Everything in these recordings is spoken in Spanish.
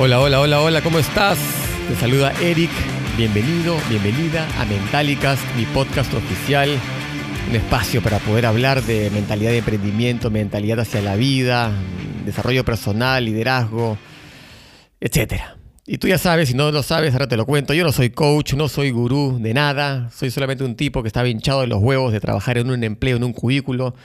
Hola, hola, hola, hola, ¿cómo estás? Te saluda Eric. Bienvenido, bienvenida a Mentalicast, mi podcast oficial. Un espacio para poder hablar de mentalidad de emprendimiento, mentalidad hacia la vida, desarrollo personal, liderazgo, etc. Y tú ya sabes, si no lo sabes, ahora te lo cuento. Yo no soy coach, no soy gurú de nada. Soy solamente un tipo que estaba hinchado de los huevos de trabajar en un empleo, en un cubículo.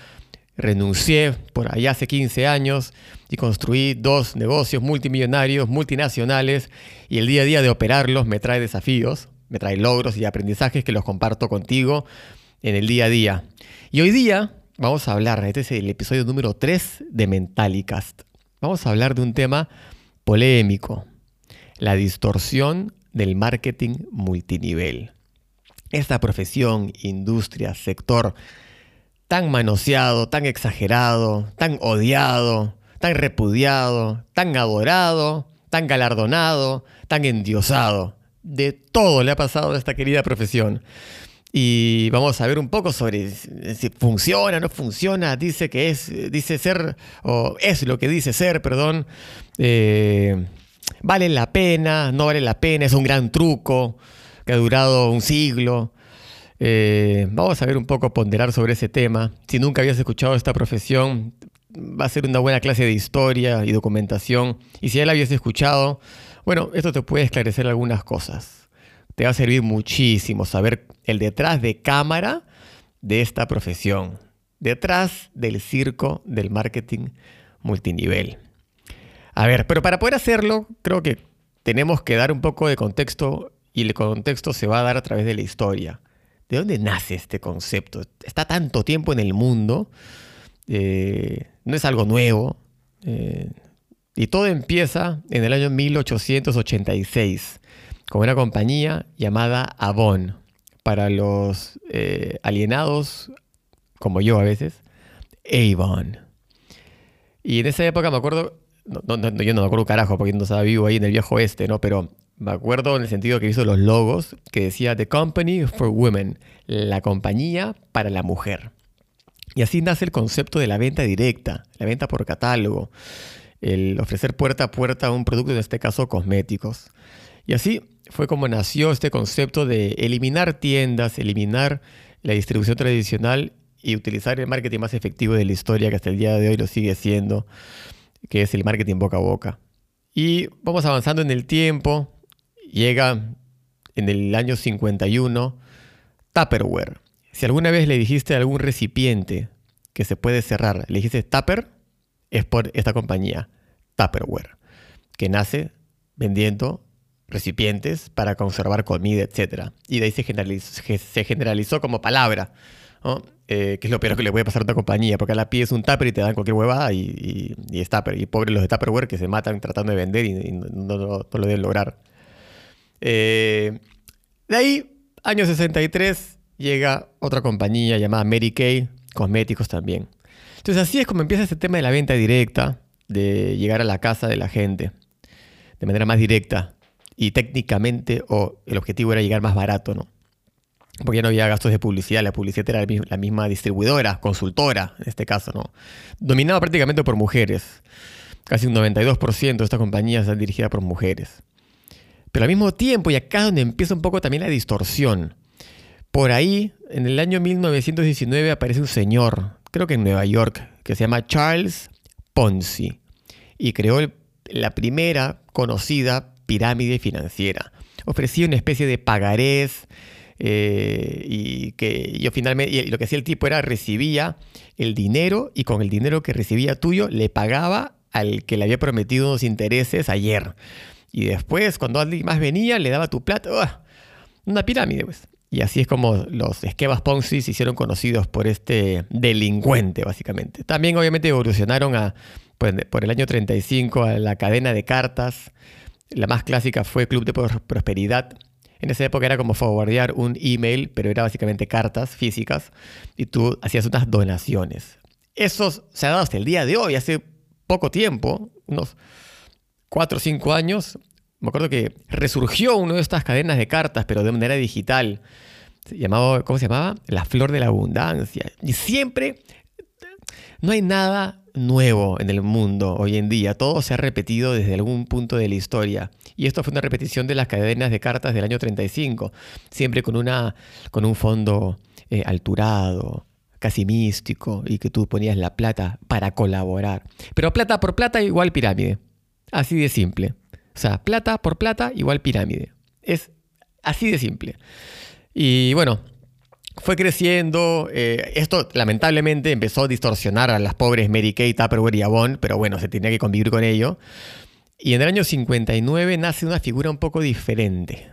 Renuncié por allá hace 15 años y construí dos negocios multimillonarios, multinacionales, y el día a día de operarlos me trae desafíos, me trae logros y aprendizajes que los comparto contigo en el día a día. Y hoy día vamos a hablar, este es el episodio número 3 de Mentalicast. Vamos a hablar de un tema polémico, la distorsión del marketing multinivel. Esta profesión, industria, sector tan manoseado, tan exagerado, tan odiado, tan repudiado, tan adorado, tan galardonado, tan endiosado. De todo le ha pasado a esta querida profesión. Y vamos a ver un poco sobre si funciona, no funciona, dice que es, dice ser, o es lo que dice ser, perdón. Eh, vale la pena, no vale la pena, es un gran truco que ha durado un siglo. Eh, vamos a ver un poco, ponderar sobre ese tema. Si nunca habías escuchado esta profesión, va a ser una buena clase de historia y documentación. Y si ya la habías escuchado, bueno, esto te puede esclarecer algunas cosas. Te va a servir muchísimo saber el detrás de cámara de esta profesión, detrás del circo del marketing multinivel. A ver, pero para poder hacerlo, creo que tenemos que dar un poco de contexto y el contexto se va a dar a través de la historia. ¿De dónde nace este concepto? Está tanto tiempo en el mundo eh, no es algo nuevo. Eh, y todo empieza en el año 1886 con una compañía llamada Avon. Para los eh, alienados, como yo a veces, Avon. Y en esa época me acuerdo, yo no me acuerdo carajo porque no estaba vivo ahí en el viejo oeste, ¿no? Pero me acuerdo en el sentido que hizo los logos que decía The Company for Women, la compañía para la mujer. Y así nace el concepto de la venta directa, la venta por catálogo, el ofrecer puerta a puerta un producto, en este caso cosméticos. Y así fue como nació este concepto de eliminar tiendas, eliminar la distribución tradicional y utilizar el marketing más efectivo de la historia, que hasta el día de hoy lo sigue siendo, que es el marketing boca a boca. Y vamos avanzando en el tiempo, llega en el año 51 Tupperware. Si alguna vez le dijiste a algún recipiente que se puede cerrar, le dijiste Tupper, es por esta compañía, Tupperware, que nace vendiendo recipientes para conservar comida, etc. Y de ahí se generalizó, como palabra, eh, que es lo peor que le puede pasar a otra compañía, porque a la pides un Tupper y te dan cualquier huevada y, es Tupper. Y pobres los de Tupperware que se matan tratando de vender y, no, lo deben lograr. Eh, de ahí, año 63, llega otra compañía llamada Mary Kay, cosméticos también. Entonces así es como empieza este tema de la venta directa, de llegar a la casa de la gente, de manera más directa. Y técnicamente, o el objetivo era llegar más barato, ¿no? Porque ya no había gastos de publicidad, la publicidad era la misma distribuidora, consultora, en este caso, ¿no? Dominada prácticamente por mujeres. Casi un 92% de estas compañías están dirigidas por mujeres. Pero al mismo tiempo, y acá es donde empieza un poco también la distorsión. Por ahí, en el año 1919 aparece un señor, creo que en Nueva York, que se llama Charles Ponzi y creó la primera conocida pirámide financiera. Ofrecía una especie de pagarés eh, y que yo finalmente y lo que hacía el tipo era recibía el dinero y con el dinero que recibía tuyo le pagaba al que le había prometido unos intereses ayer. Y después, cuando alguien más venía, le daba tu plata. Una pirámide, pues. Y así es como los esquemas Ponzi se hicieron conocidos por este delincuente, básicamente. También obviamente evolucionaron a, pues, por el año 35 a la cadena de cartas. La más clásica fue Club de Prosperidad. En esa época era como forwardear un email, pero era básicamente cartas físicas y tú hacías unas donaciones. Eso se ha dado hasta el día de hoy, hace poco tiempo, unos 4 o 5 años, me acuerdo que resurgió una de estas cadenas de cartas, pero de manera digital. Se llamaba, ¿Cómo se llamaba? La flor de la abundancia. Y siempre no hay nada nuevo en el mundo hoy en día. Todo se ha repetido desde algún punto de la historia. Y esto fue una repetición de las cadenas de cartas del año 35, siempre con, una, con un fondo eh, alturado, casi místico, y que tú ponías la plata para colaborar. Pero plata por plata igual pirámide. Así de simple. O sea, plata por plata igual pirámide. Es así de simple. Y bueno, fue creciendo. Eh, esto lamentablemente empezó a distorsionar a las pobres Mary Kay, Tupperware y Avon, pero bueno, se tenía que convivir con ello. Y en el año 59 nace una figura un poco diferente,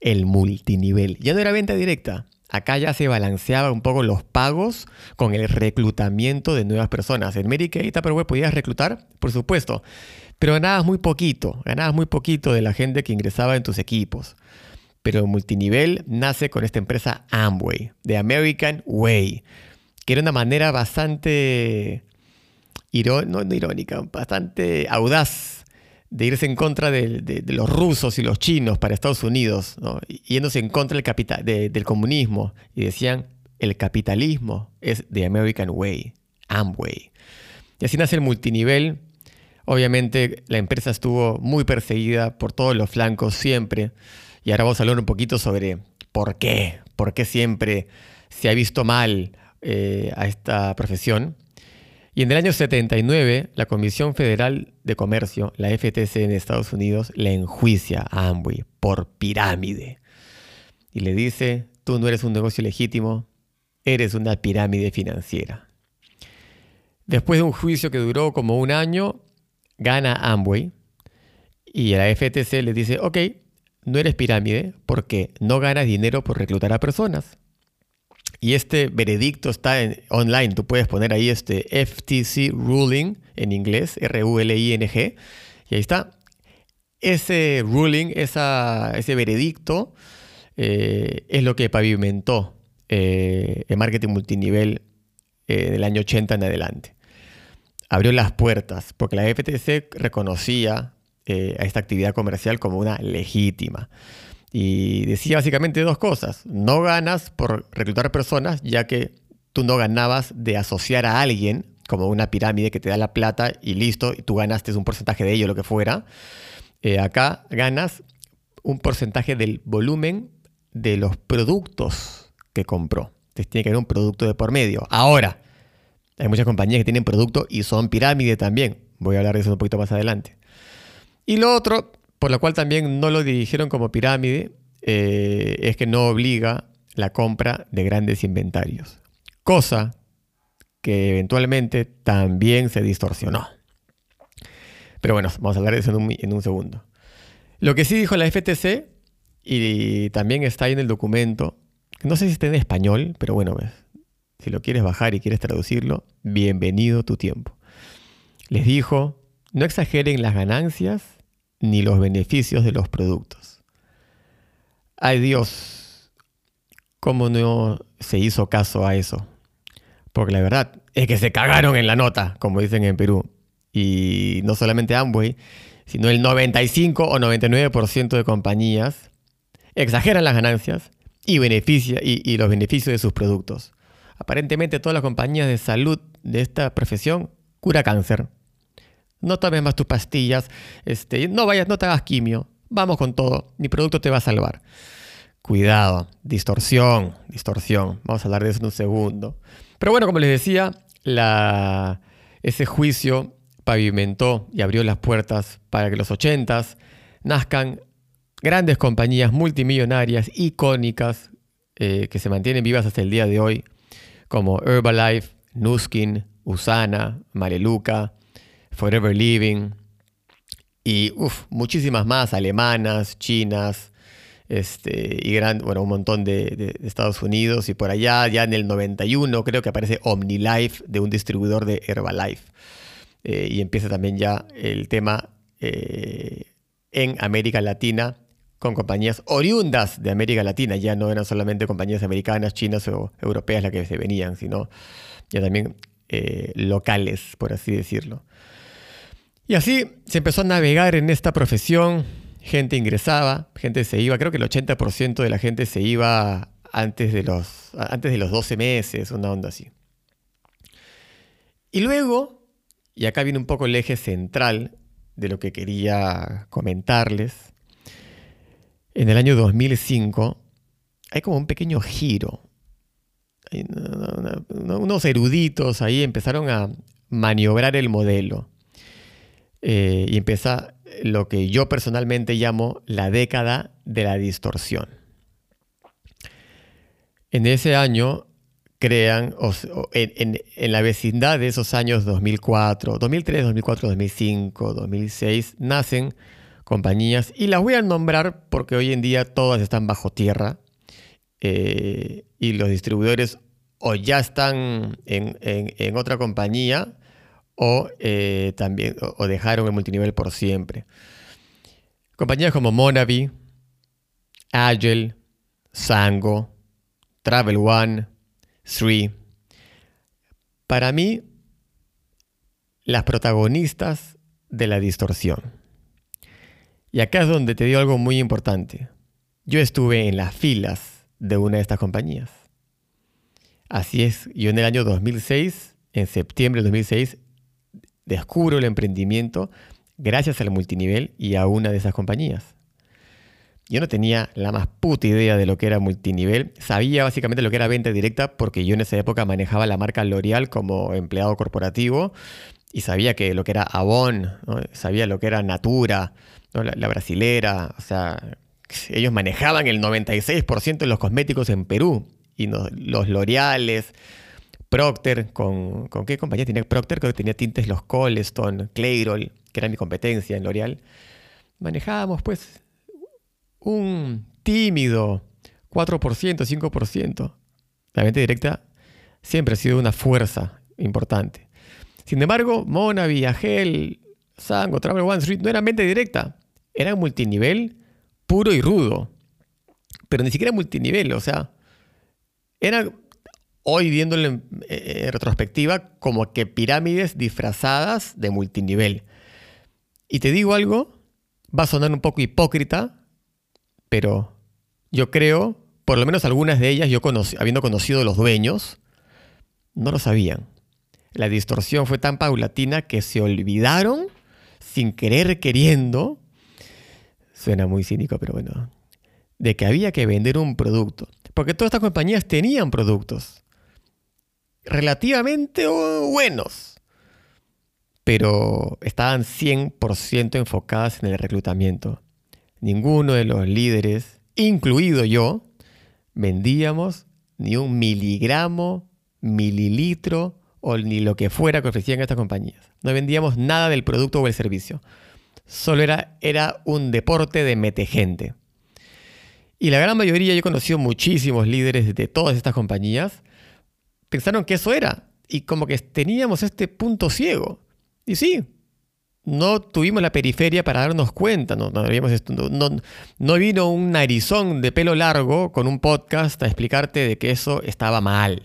el multinivel. Ya no era venta directa. Acá ya se balanceaba un poco los pagos con el reclutamiento de nuevas personas. En Mary Kay, Tupperware podías reclutar, por supuesto, pero ganabas muy poquito, ganabas muy poquito de la gente que ingresaba en tus equipos pero multinivel nace con esta empresa Amway, de American Way, que era una manera bastante no, irónica, bastante audaz de irse en contra de, los rusos y los chinos para Estados Unidos, yéndose en contra del, del comunismo, y decían, el capitalismo es de American Way, Amway. Y así nace el multinivel. Obviamente la empresa estuvo muy perseguida por todos los flancos siempre. Y ahora vamos a hablar un poquito sobre por qué, por qué siempre se ha visto mal eh, a esta profesión. Y en el año 79, la Comisión Federal de Comercio, la FTC en Estados Unidos, le enjuicia a Amway por pirámide. Y le dice, tú no eres un negocio legítimo, eres una pirámide financiera. Después de un juicio que duró como un año, gana Amway y la FTC le dice, ok, no eres pirámide porque no ganas dinero por reclutar a personas. Y este veredicto está en, online. Tú puedes poner ahí este FTC ruling en inglés, R-U-L-I-N-G, y ahí está. Ese ruling, ese veredicto, eh, es lo que pavimentó eh, el marketing multinivel eh, del año 80 en adelante. Abrió las puertas porque la FTC reconocía a esta actividad comercial como una legítima. Y decía básicamente dos cosas. No ganas por reclutar personas, ya que tú no ganabas de asociar a alguien como una pirámide que te da la plata y listo, y tú ganaste un porcentaje de ello, lo que fuera. Eh, acá ganas un porcentaje del volumen de los productos que compró. Entonces tiene que haber un producto de por medio. Ahora, hay muchas compañías que tienen producto y son pirámide también. Voy a hablar de eso un poquito más adelante. Y lo otro, por lo cual también no lo dirigieron como pirámide, eh, es que no obliga la compra de grandes inventarios. Cosa que eventualmente también se distorsionó. Pero bueno, vamos a hablar de eso en un, segundo. Lo que sí dijo la FTC, y también está ahí en el documento, no sé si está en español, pero bueno, si lo quieres bajar y quieres traducirlo, bienvenido tu tiempo. Les dijo, no exageren las ganancias ni los beneficios de los productos. Ay Dios, ¿cómo no se hizo caso a eso? Porque la verdad es que se cagaron en la nota, como dicen en Perú. Y no solamente Amway, sino el 95 o 99% de compañías exageran las ganancias y, beneficia, y, y los beneficios de sus productos. Aparentemente todas las compañías de salud de esta profesión cura cáncer no tomes más tus pastillas, este, no vayas, no te hagas quimio, vamos con todo, mi producto te va a salvar. Cuidado, distorsión, distorsión, vamos a hablar de eso en un segundo. Pero bueno, como les decía, la, ese juicio pavimentó y abrió las puertas para que los 80s nazcan grandes compañías multimillonarias, icónicas, eh, que se mantienen vivas hasta el día de hoy, como Herbalife, Nuskin, Usana, Mareluca, Forever Living y muchísimas más, alemanas, chinas, este, y gran, bueno, un montón de, Estados Unidos y por allá, ya en el 91 creo que aparece OmniLife de un distribuidor de Herbalife. Eh, y empieza también ya el tema eh, en América Latina con compañías oriundas de América Latina, ya no eran solamente compañías americanas, chinas o europeas las que se venían, sino ya también eh, locales, por así decirlo. Y así se empezó a navegar en esta profesión, gente ingresaba, gente se iba, creo que el 80% de la gente se iba antes de, los, antes de los 12 meses, una onda así. Y luego y acá viene un poco el eje central de lo que quería comentarles. En el año 2005 hay como un pequeño giro. unos eruditos ahí empezaron a maniobrar el modelo. Eh, y empieza lo que yo personalmente llamo la década de la distorsión. En ese año crean, en, en, la vecindad de esos años 2004, 2003, 2004, 2005, 2006, nacen compañías y las voy a nombrar porque hoy en día todas están bajo tierra eh, y los distribuidores o ya están en, otra compañía o eh, también o dejaron el multinivel por siempre. Compañías como Monavi, Agile, Sango, Travel One, Three. Para mí, las protagonistas de la distorsión. Y acá es donde te digo algo muy importante. Yo estuve en las filas de una de estas compañías. Así es, yo en el año 2006, en septiembre de 2006, descubro el emprendimiento gracias al multinivel y a una de esas compañías. Yo no tenía la más puta idea de lo que era multinivel. Sabía básicamente lo que era venta directa porque yo en esa época manejaba la marca L'Oreal como empleado corporativo y sabía que lo que era Avon, sabía lo que era Natura, la, brasilera, o sea, ellos manejaban el 96% de los cosméticos en Perú y los L'Oreales, Procter, con, ¿con qué compañía tenía Procter? Creo que tenía tintes los Coleston, Clairol, que era mi competencia en L'Oreal. Manejábamos pues un tímido 4%, 5%. La venta directa siempre ha sido una fuerza importante. Sin embargo, Mona, Viagel, Sango, Travel One Street no eran venta directa, eran multinivel puro y rudo. Pero ni siquiera multinivel, o sea, eran hoy viéndolo en, en retrospectiva como que pirámides disfrazadas de multinivel. Y te digo algo, va a sonar un poco hipócrita, pero yo creo, por lo menos algunas de ellas, yo habiendo conocido los dueños, no lo sabían. La distorsión fue tan paulatina que se olvidaron, sin querer queriendo, suena muy cínico, pero bueno, de que había que vender un producto. Porque todas estas compañías tenían productos relativamente buenos, pero estaban 100% enfocadas en el reclutamiento ninguno de los líderes, incluido yo, vendíamos ni un miligramo, mililitro o ni lo que fuera que ofrecían estas compañías. No vendíamos nada del producto o el servicio. Solo era, era un deporte de metegente. Y la gran mayoría, yo he conocido muchísimos líderes de todas estas compañías, pensaron que eso era. Y como que teníamos este punto ciego. Y sí, no tuvimos la periferia para darnos cuenta, no, no, vino un narizón de pelo largo con un podcast a explicarte de que eso estaba mal.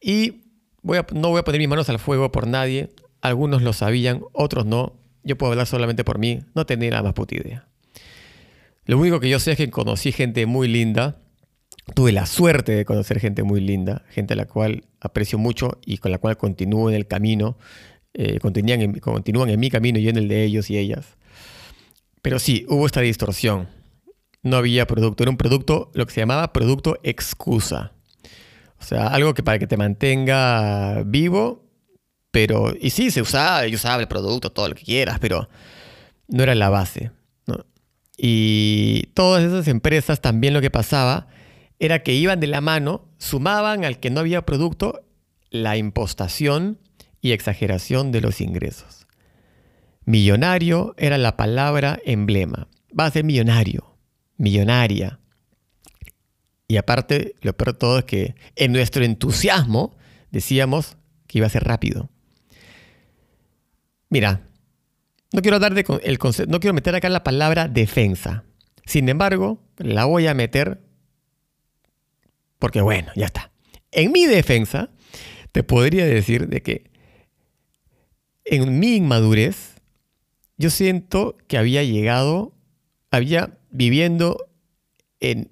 Y voy no voy a poner mis manos al fuego por nadie, algunos lo sabían, otros no, yo puedo hablar solamente por mí, no tenía la más puta idea. Lo único que yo sé es que conocí gente muy linda, tuve la suerte de conocer gente muy linda, gente a la cual aprecio mucho y con la cual continúo en el camino eh, continúan, en, continúan en mi camino y en el de ellos y ellas. Pero sí, hubo esta distorsión. No había producto, era un producto, lo que se llamaba producto excusa. O sea, algo que para que te mantenga vivo, pero, y sí, se usaba, yo usaba el producto, todo lo que quieras, pero no era la base. Y todas esas empresas también lo que pasaba era que iban de la mano, sumaban al que no había producto la impostación y exageración de los ingresos. Millonario era la palabra emblema. Va a ser millonario, millonaria. Y aparte, lo peor de todo es que en nuestro entusiasmo decíamos que iba a ser rápido. Mira, no quiero dar el no quiero meter acá la palabra defensa. Sin embargo, la voy a meter porque bueno, ya está. En mi defensa, te podría decir de que en mi inmadurez, yo siento que había llegado, había viviendo en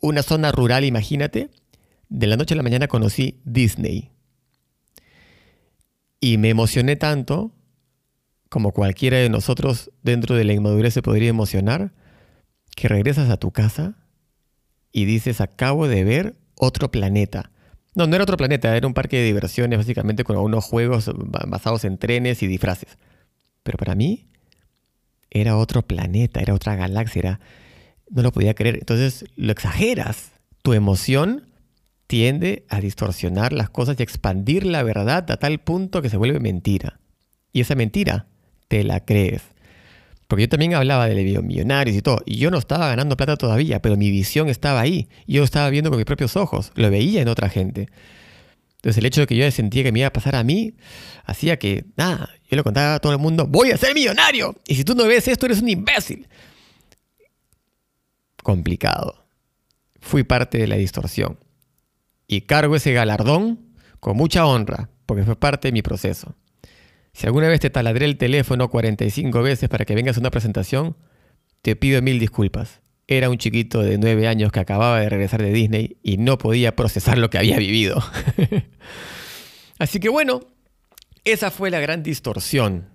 una zona rural, imagínate, de la noche a la mañana conocí Disney. Y me emocioné tanto, como cualquiera de nosotros dentro de la inmadurez se podría emocionar, que regresas a tu casa y dices, acabo de ver otro planeta. No, no era otro planeta, era un parque de diversiones básicamente con algunos juegos basados en trenes y disfraces. Pero para mí era otro planeta, era otra galaxia, no lo podía creer. Entonces lo exageras. Tu emoción tiende a distorsionar las cosas y expandir la verdad a tal punto que se vuelve mentira. Y esa mentira te la crees. Porque yo también hablaba de millonarios y todo, y yo no estaba ganando plata todavía, pero mi visión estaba ahí. Yo lo estaba viendo con mis propios ojos, lo veía en otra gente. Entonces el hecho de que yo sentía que me iba a pasar a mí, hacía que, nada, yo le contaba a todo el mundo, voy a ser millonario. Y si tú no ves esto, eres un imbécil. Complicado. Fui parte de la distorsión y cargo ese galardón con mucha honra, porque fue parte de mi proceso. Si alguna vez te taladré el teléfono 45 veces para que vengas a una presentación, te pido mil disculpas. Era un chiquito de 9 años que acababa de regresar de Disney y no podía procesar lo que había vivido. Así que bueno, esa fue la gran distorsión.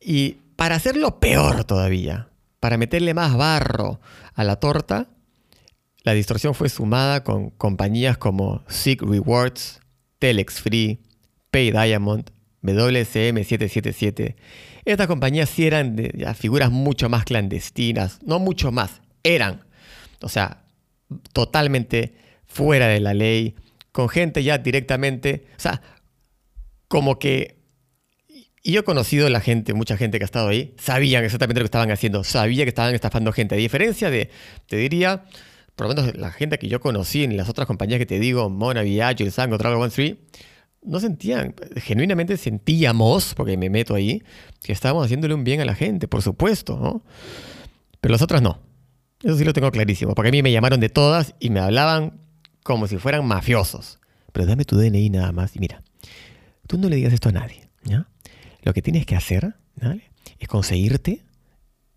Y para hacerlo peor todavía, para meterle más barro a la torta, la distorsión fue sumada con compañías como Sig Rewards, Telex Free, Pay Diamond, WCM777. Estas compañías sí eran de, figuras mucho más clandestinas, no mucho más, eran. O sea, totalmente fuera de la ley, con gente ya directamente, o sea, como que... Y yo he conocido la gente, mucha gente que ha estado ahí, sabían exactamente lo que estaban haciendo, sabía que estaban estafando gente. A diferencia de, te diría, por lo menos la gente que yo conocí en las otras compañías que te digo, Mona, Viaggio, El Sango, Travel One Three, no sentían, genuinamente sentíamos, porque me meto ahí, que estábamos haciéndole un bien a la gente, por supuesto, ¿no? Pero las otras no. Eso sí lo tengo clarísimo, porque a mí me llamaron de todas y me hablaban como si fueran mafiosos. Pero dame tu DNI nada más y mira, tú no le digas esto a nadie, ¿ya? Lo que tienes que hacer. Es conseguirte,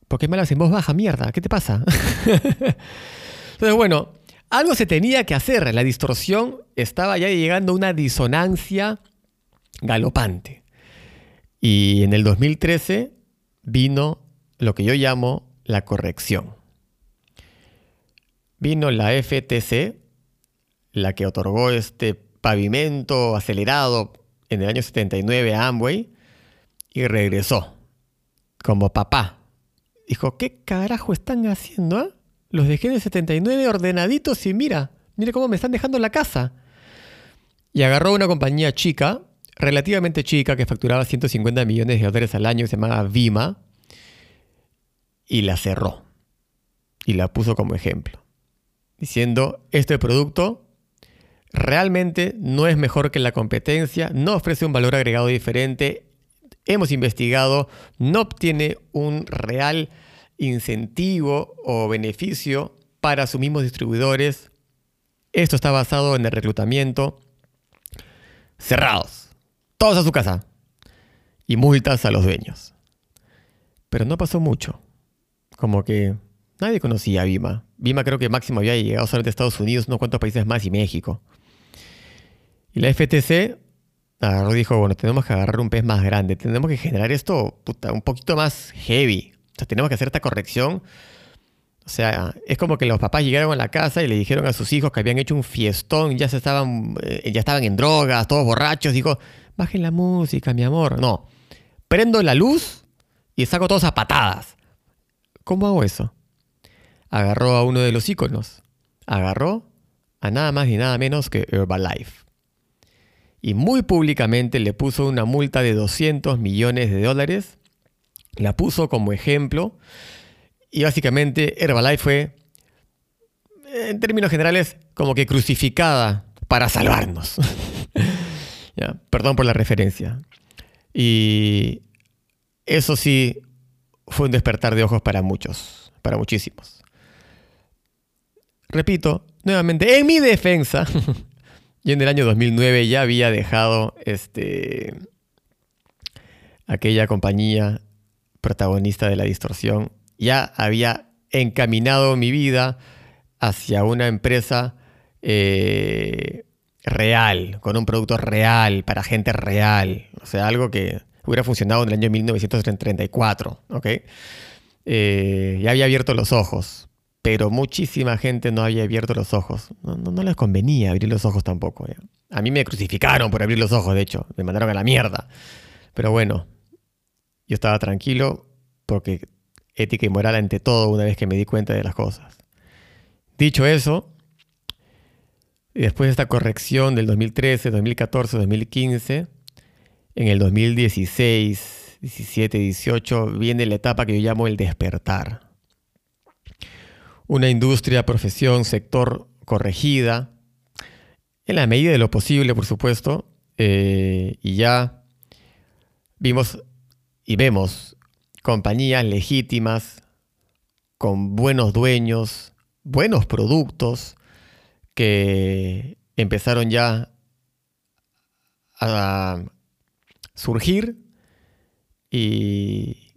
porque me hablas en voz baja, mierda, ¿qué te pasa? Entonces, bueno, algo se tenía que hacer. La distorsión estaba ya llegando a una disonancia galopante. Y en el 2013 vino lo que yo llamo la corrección. Vino la FTC, la que otorgó este pavimento acelerado en el año 79 a Amway, y regresó como papá. Dijo, ¿qué carajo están haciendo? Ah? Los dejé en 79 ordenaditos y mira, mire cómo me están dejando la casa. Y agarró una compañía chica, relativamente chica, que facturaba 150 millones de dólares al año, se llamaba Vima, y la cerró. Y la puso como ejemplo. Diciendo, este producto realmente no es mejor que la competencia, no ofrece un valor agregado diferente, hemos investigado, no obtiene un real incentivo o beneficio para sus mismos distribuidores. Esto está basado en el reclutamiento. Cerrados. Todos a su casa. Y multas a los dueños. Pero no pasó mucho. Como que nadie conocía a Vima. Vima creo que máximo había llegado solo de Estados Unidos, no cuántos países más y México. Y la FTC agarró dijo, bueno, tenemos que agarrar un pez más grande, tenemos que generar esto un poquito más heavy, o sea, tenemos que hacer esta corrección. O sea, es como que los papás llegaron a la casa y le dijeron a sus hijos que habían hecho un fiestón, ya se estaban, eh, ya estaban en drogas, todos borrachos. Dijo, bajen la música, mi amor. No, prendo la luz y saco todos a patadas. ¿Cómo hago eso? Agarró a uno de los íconos. Agarró a nada más y nada menos que Herbalife. Y muy públicamente le puso una multa de 200 millones de dólares la puso como ejemplo y básicamente Herbalife fue, en términos generales, como que crucificada para salvarnos. Perdón por la referencia. Y eso sí fue un despertar de ojos para muchos, para muchísimos. Repito, nuevamente, en mi defensa, yo en el año 2009 ya había dejado este, aquella compañía protagonista de la distorsión, ya había encaminado mi vida hacia una empresa eh, real, con un producto real, para gente real. O sea, algo que hubiera funcionado en el año 1934, ¿ok? Eh, ya había abierto los ojos, pero muchísima gente no había abierto los ojos. No, les convenía abrir los ojos tampoco. A mí me crucificaron por abrir los ojos, de hecho, me mandaron a la mierda. Pero bueno, yo estaba tranquilo porque ética y moral ante todo una vez que me di cuenta de las cosas. Dicho eso, después de esta corrección del 2013, 2014, 2015, en el 2016, 17, 18 viene la etapa que yo llamo el despertar. Una industria, profesión, sector corregida, en la medida de lo posible, por supuesto, eh, y ya vimos y vemos compañías legítimas, con buenos dueños, buenos productos, que empezaron ya a surgir y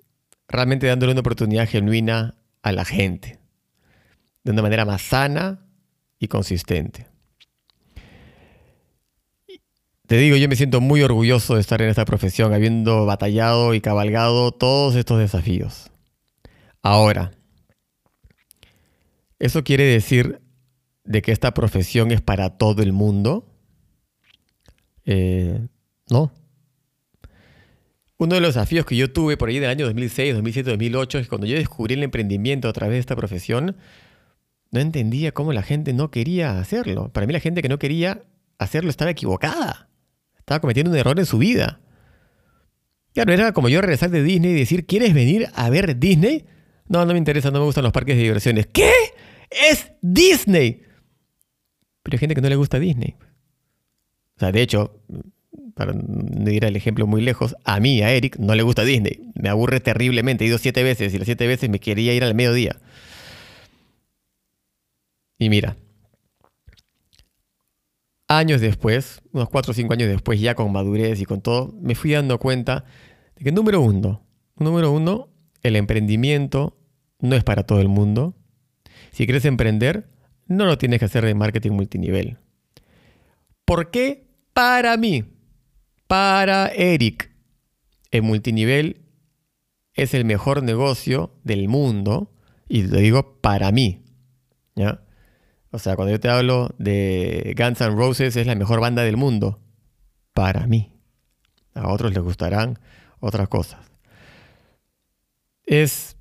realmente dándole una oportunidad genuina a la gente, de una manera más sana y consistente. Te digo, yo me siento muy orgulloso de estar en esta profesión, habiendo batallado y cabalgado todos estos desafíos. Ahora, ¿eso quiere decir de que esta profesión es para todo el mundo? Eh, no. Uno de los desafíos que yo tuve por ahí del año 2006, 2007, 2008 es cuando yo descubrí el emprendimiento a través de esta profesión, no entendía cómo la gente no quería hacerlo. Para mí la gente que no quería hacerlo estaba equivocada. Estaba cometiendo un error en su vida. Claro, era como yo regresar de Disney y decir, ¿quieres venir a ver Disney? No, no me interesa, no me gustan los parques de diversiones. ¿Qué? Es Disney. Pero hay gente que no le gusta Disney. O sea, de hecho, para no ir al ejemplo muy lejos, a mí, a Eric, no le gusta Disney. Me aburre terriblemente. He ido siete veces y las siete veces me quería ir al mediodía. Y mira, años después, unos 4 o 5 años después, ya con madurez y con todo, me fui dando cuenta de que número uno, número uno, el emprendimiento no es para todo el mundo. Si quieres emprender, no lo tienes que hacer de marketing multinivel. ¿Por qué? Para mí, para Eric, el multinivel es el mejor negocio del mundo y lo digo para mí. ¿ya? O sea, cuando yo te hablo de Guns N' Roses es la mejor banda del mundo. Para mí. A otros les gustarán otras cosas. Es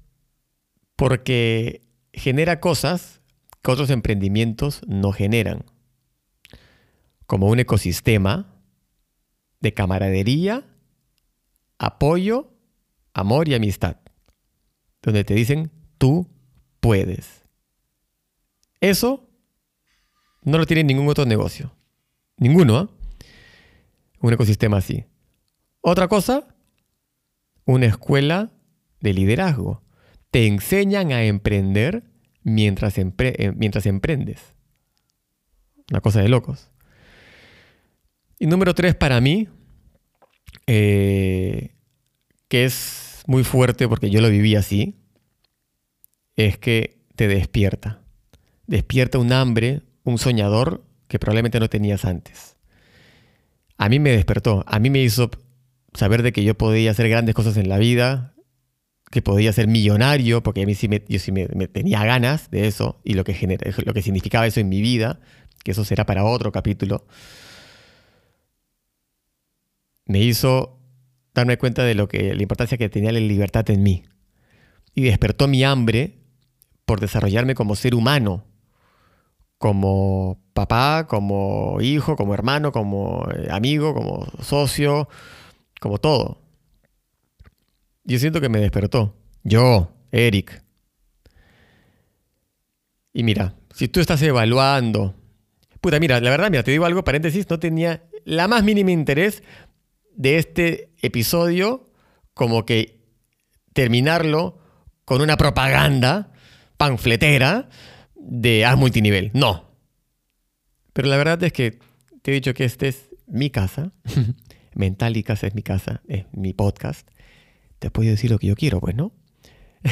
porque genera cosas que otros emprendimientos no generan. Como un ecosistema de camaradería, apoyo, amor y amistad. Donde te dicen, tú puedes. Eso no lo tiene ningún otro negocio. Ninguno, ¿ah? Un ecosistema así. Otra cosa, una escuela de liderazgo. Te enseñan a emprender mientras, eh, mientras emprendes. Una cosa de locos. Y número tres para mí, eh, que es muy fuerte porque yo lo viví así, es que te despierta. Despierta un hambre, un soñador que probablemente no tenías antes. A mí me despertó, a mí me hizo saber de que yo podía hacer grandes cosas en la vida, que podía ser millonario, porque a mí sí me, yo sí me, tenía ganas de eso y lo que, lo que significaba eso en mi vida, que eso será para otro capítulo, me hizo darme cuenta de lo que, la importancia que tenía la libertad en mí. Y despertó mi hambre por desarrollarme como ser humano, como papá, como hijo, como hermano, como eh, amigo, como socio, como todo. Yo siento que me despertó. Yo, Eric. Y mira, si tú estás evaluando... Puta, mira, la verdad, mira, te digo algo, paréntesis, no tenía la más mínima interés de este episodio como que terminarlo con una propaganda panfletera de haz multinivel. No. Pero la verdad es que te he dicho que este es mi casa. Mental y casa es mi casa, es mi podcast. Te puedo decir lo que yo quiero, pues, ¿no?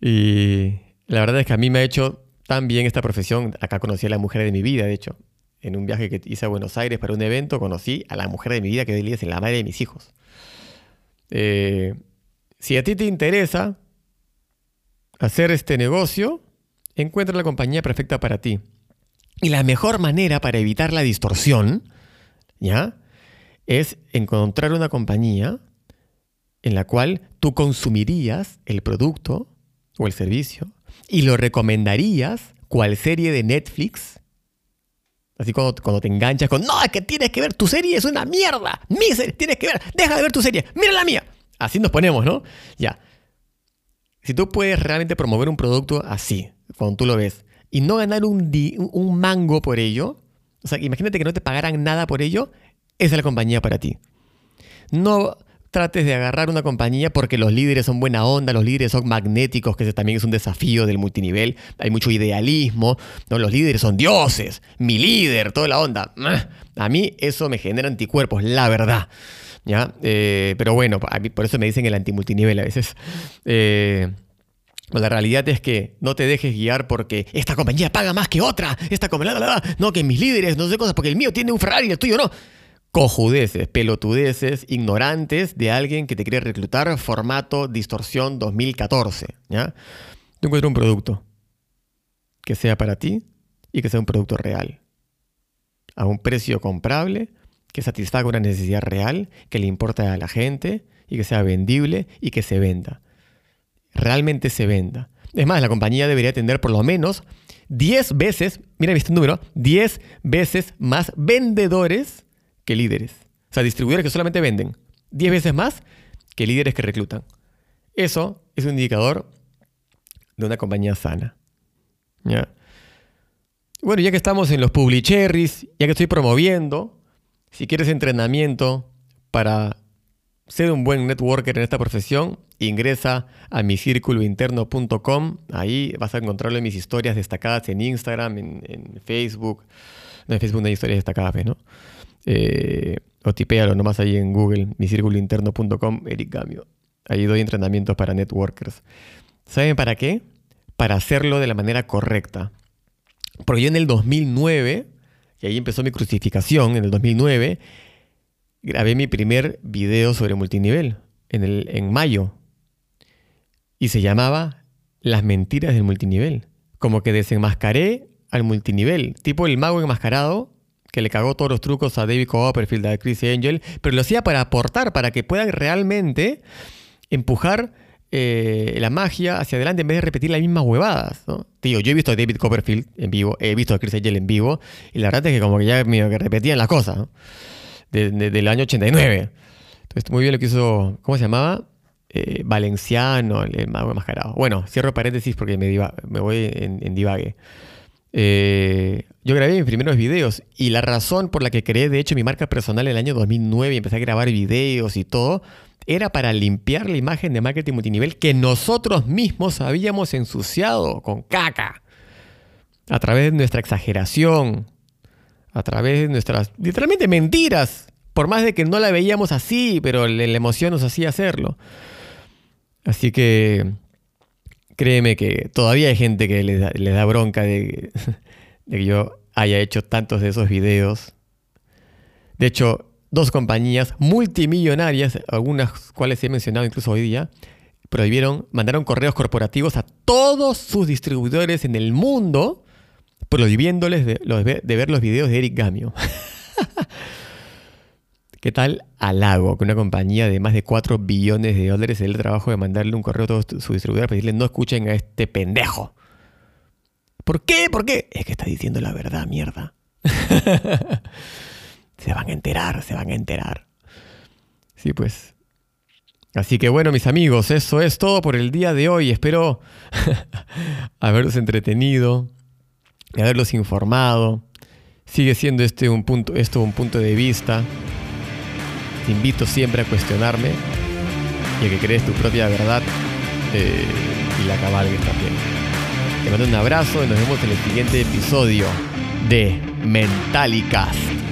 y la verdad es que a mí me ha hecho tan bien esta profesión. Acá conocí a la mujer de mi vida, de hecho. en un viaje que hice a Buenos Aires para un evento, conocí a la mujer de mi vida que hoy día es la madre de mis hijos. Eh, si a ti te interesa hacer este negocio, encuentra la compañía perfecta para ti. Y la mejor manera para evitar la distorsión, ¿ya? Es encontrar una compañía en la cual tú consumirías el producto o el servicio y lo recomendarías cual serie de Netflix. Así cuando, te enganchas con, no, es que tienes que ver tu serie, es una mierda. Mi tienes que ver, deja de ver tu serie, mira la mía. Así nos ponemos, ¿no? Ya. Si tú puedes realmente promover un producto así, cuando tú lo ves, y no ganar un, mango por ello, o sea, imagínate que no te pagaran nada por ello, esa es la compañía para ti. No trates de agarrar una compañía porque los líderes son buena onda, los líderes son magnéticos, que ese también es un desafío del multinivel. Hay mucho idealismo, ¿no? los líderes son dioses, mi líder, toda la onda. A mí eso me genera anticuerpos, la verdad. ¿ya? Eh, pero bueno, por eso me dicen el antimultinivel a veces. Eh, la realidad es que no te dejes guiar porque esta compañía paga más que otra, esta compañía, no, que mis líderes, no sé cosas, porque el mío tiene un Ferrari y el tuyo no cojudeces, pelotudeces, ignorantes de alguien que te quiere reclutar, formato distorsión 2014. ¿ya? Tú encuentras un producto que sea para ti y que sea un producto real, a un precio comprable, que satisfaga una necesidad real, que le importa a la gente y que sea vendible y que se venda. Realmente se venda. Es más, la compañía debería tener por lo menos 10 veces, mira este número, 10 veces más vendedores que líderes. O sea, distribuidores que solamente venden 10 veces más que líderes que reclutan. Eso es un indicador de una compañía sana. ¿Ya? Bueno, ya que estamos en los Publicherries, ya que estoy promoviendo, si quieres entrenamiento para ser un buen networker en esta profesión, ingresa a micirculointerno.com. Ahí vas a encontrarlo en mis historias destacadas en Instagram, en, Facebook. No, en Facebook no hay historias destacadas, ¿no? Eh, o tipéalo nomás ahí en Google, micirculointerno.com, Eric Gamio. Ahí doy entrenamientos para networkers. ¿Saben para qué? Para hacerlo de la manera correcta. Porque yo en el 2009, y ahí empezó mi crucificación, en el 2009, grabé mi primer video sobre multinivel, en, el, en mayo. Y se llamaba Las mentiras del multinivel. Como que desenmascaré al multinivel, tipo el mago enmascarado que le cagó todos los trucos a David Copperfield, a Chris Angel, pero lo hacía para aportar, para que puedan realmente empujar eh, la magia hacia adelante en vez de repetir las mismas huevadas. Tío, yo he visto a David Copperfield en vivo, he visto a Chris Angel en vivo, y la verdad es que como que ya que repetían las cosas. Del año 89. Entonces, muy bien lo que hizo, ¿cómo se llamaba? Eh, Valenciano, el, mago enmascarado. Bueno, cierro paréntesis porque me, me voy en, en divague. Eh, yo grabé mis primeros videos y la razón por la que creé, de hecho, mi marca personal en el año 2009 y empecé a grabar videos y todo, era para limpiar la imagen de marketing multinivel que nosotros mismos habíamos ensuciado con caca. A través de nuestra exageración, a través de nuestras, literalmente, mentiras. Por más de que no la veíamos así, pero la emoción nos hacía hacerlo. Así que créeme que todavía hay gente que le da, bronca de, que yo haya hecho tantos de esos videos. De hecho, dos compañías multimillonarias, algunas cuales he mencionado incluso hoy día, prohibieron, mandaron correos corporativos a todos sus distribuidores en el mundo, prohibiéndoles de, de ver los videos de Eric Gamio. ¿Qué tal halago que una compañía de más de 4 billones de dólares el trabajo de mandarle un correo a todos su distribuidor para decirle no escuchen a este pendejo? ¿Por qué? ¿Por qué? Es que está diciendo la verdad, mierda. se van a enterar, se van a enterar. Sí, pues. Así que bueno, mis amigos, eso es todo por el día de hoy. Espero haberlos entretenido, haberlos informado. Sigue siendo este un punto, esto un punto de vista. Te invito siempre a cuestionarme y a que crees tu propia verdad eh, y la cabalgues también. Te mando un abrazo y nos vemos en el siguiente episodio de Mentalicast.